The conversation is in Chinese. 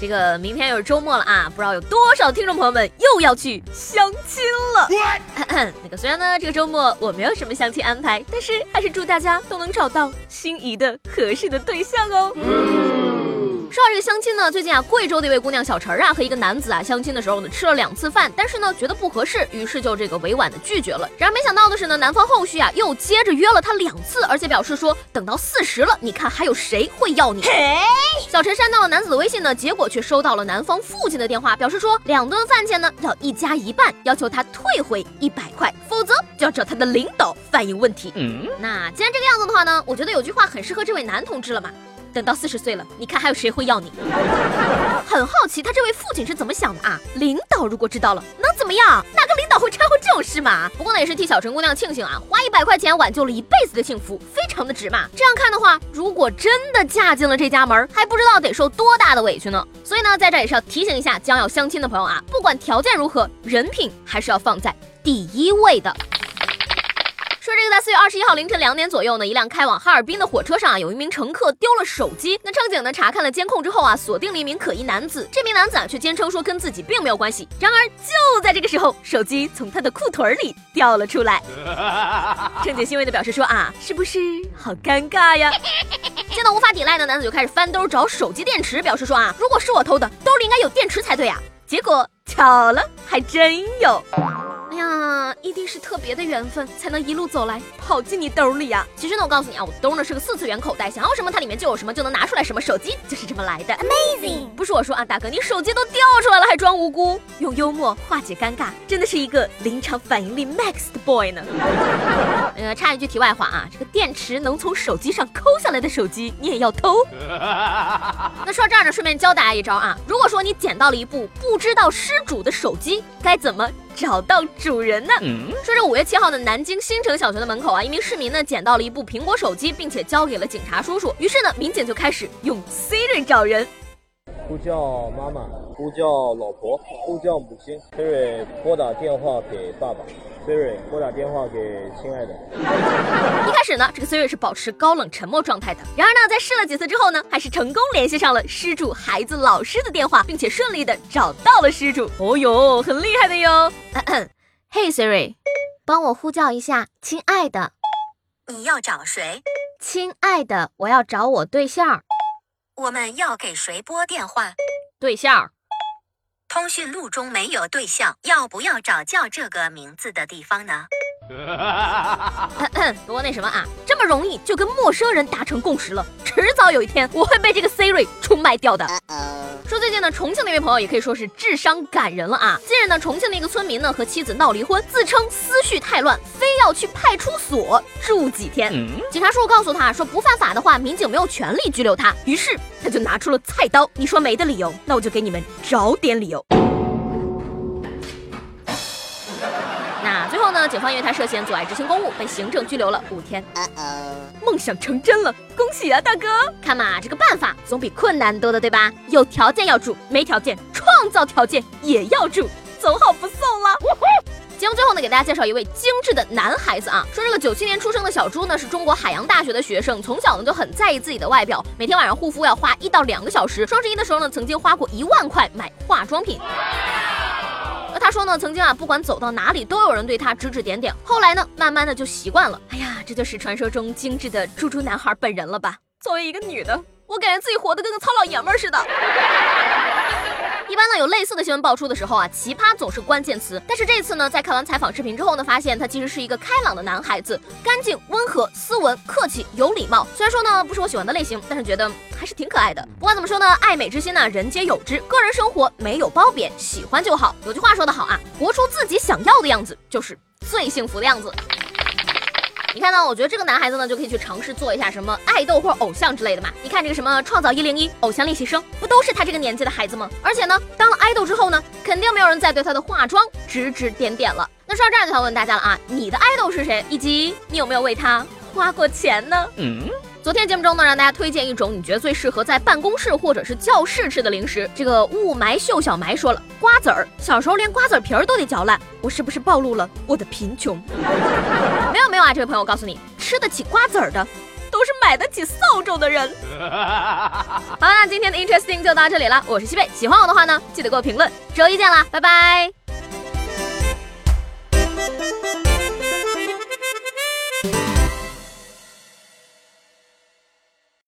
这个明天又是周末了啊，不知道有多少听众朋友们又要去相亲了。那个虽然呢这个周末我没有什么相亲安排，但是还是祝大家都能找到心仪的合适的对象哦。说到这个相亲呢，最近啊，贵州的一位姑娘小陈啊和一个男子啊相亲的时候呢，吃了两次饭，但是呢觉得不合适，于是就这个委婉的拒绝了。然而没想到的是呢，男方后续啊又接着约了她两次，而且表示说等到四十了，你看还有谁会要你？小陈删掉了男子的微信呢，结果却收到了男方父亲的电话，表示说两顿饭钱呢要一家一半，要求他退回一百块，否则就要找他的领导反映问题。嗯，那既然这个样子的话呢，我觉得有句话很适合这位男同志了嘛。等到四十岁了，你看还有谁会要你？很好奇他这位父亲是怎么想的啊？领导如果知道了，能怎么样？哪个领导会掺和这种事嘛？不过呢，也是替小陈姑娘庆幸啊，花一百块钱挽救了一辈子的幸福，非常的值嘛。这样看的话，如果真的嫁进了这家门，还不知道得受多大的委屈呢。所以呢，在这也是要提醒一下将要相亲的朋友啊，不管条件如何，人品还是要放在第一位的。四月二十一号凌晨两点左右呢，一辆开往哈尔滨的火车上啊，有一名乘客丢了手机。那乘警呢查看了监控之后啊，锁定了一名可疑男子。这名男子啊却坚称说跟自己并没有关系。然而就在这个时候，手机从他的裤腿里掉了出来。乘警欣慰的表示说啊，是不是好尴尬呀？见到无法抵赖的男子就开始翻兜找手机电池，表示说啊，如果是我偷的，兜里应该有电池才对啊。结果巧了，还真有。呀，一定是特别的缘分，才能一路走来跑进你兜里呀。其实呢，我告诉你啊，我兜呢是个四次元口袋，想要什么它里面就有什么，就能拿出来什么。手机就是这么来的，Amazing！不是我说啊，大哥，你手机都掉出来了还装无辜，用幽默化解尴尬，真的是一个临场反应力 max 的 boy 呢。呃，插一句题外话啊，这个电池能从手机上抠下来的手机，你也要偷？那说到这儿呢，顺便教大家一招啊，如果说你捡到了一部不知道失主的手机，该怎么？找到主人呢？说这五月七号的南京新城小学的门口啊，一名市民呢捡到了一部苹果手机，并且交给了警察叔叔。于是呢，民警就开始用 Siri 找人。呼叫妈妈，呼叫老婆，呼叫母亲。Siri 拨打电话给爸爸。Siri 拨打电话给亲爱的。一开始呢，这个 Siri 是保持高冷沉默状态的。然而呢，在试了几次之后呢，还是成功联系上了失主孩子老师的电话，并且顺利的找到了失主。哦哟，很厉害的哟。Hey Siri，帮我呼叫一下亲爱的。你要找谁？亲爱的，我要找我对象。我们要给谁拨电话？对象。通讯录中没有对象，要不要找叫这个名字的地方呢？多那什么啊，这么容易就跟陌生人达成共识了，迟早有一天我会被这个 Siri 出卖掉的。说最近呢，重庆的一位朋友也可以说是智商感人了啊。近日呢，重庆的一个村民呢和妻子闹离婚，自称思绪太乱，非要去派出所住几天。警察叔叔告诉他说，不犯法的话，民警没有权利拘留他。于是他就拿出了菜刀，你说没的理由，那我就给你们找点理由。后呢？警方因为他涉嫌阻碍执行公务，被行政拘留了五天。梦想成真了，恭喜啊，大哥！看嘛，这个办法总比困难多的，对吧？有条件要住，没条件创造条件也要住，走好不送了。节目最后呢，给大家介绍一位精致的男孩子啊。说这个九七年出生的小朱呢，是中国海洋大学的学生，从小呢就很在意自己的外表，每天晚上护肤要花一到两个小时。双十一的时候呢，曾经花过一万块买化妆品。他说呢，曾经啊，不管走到哪里，都有人对他指指点点。后来呢，慢慢的就习惯了。哎呀，这就是传说中精致的猪猪男孩本人了吧？作为一个女的，我感觉自己活得跟个糙老爷们似的。一般呢，有类似的新闻爆出的时候啊，奇葩总是关键词。但是这次呢，在看完采访视频之后呢，发现他其实是一个开朗的男孩子，干净、温和、斯文、客气、有礼貌。虽然说呢，不是我喜欢的类型，但是觉得还是挺可爱的。不管怎么说呢，爱美之心呢，人皆有之。个人生活没有褒贬，喜欢就好。有句话说得好啊，活出自己想要的样子，就是最幸福的样子。你看呢？我觉得这个男孩子呢，就可以去尝试做一下什么爱豆或者偶像之类的嘛。你看这个什么创造一零一、偶像练习生，不都是他这个年纪的孩子吗？而且呢，当了爱豆之后呢，肯定没有人再对他的化妆指指点点了。那说到这儿就想问大家了啊，你的爱豆是谁？以及你有没有为他花过钱呢？嗯。昨天节目中呢，让大家推荐一种你觉得最适合在办公室或者是教室吃的零食。这个雾霾秀小埋说了，瓜子儿小时候连瓜子皮儿都得嚼烂，我是不是暴露了我的贫穷？没有没有啊，这位朋友，我告诉你，吃得起瓜子儿的都是买得起扫帚的人。好，那今天的 interesting 就到这里了，我是西贝，喜欢我的话呢，记得给我评论。周一见啦，拜拜。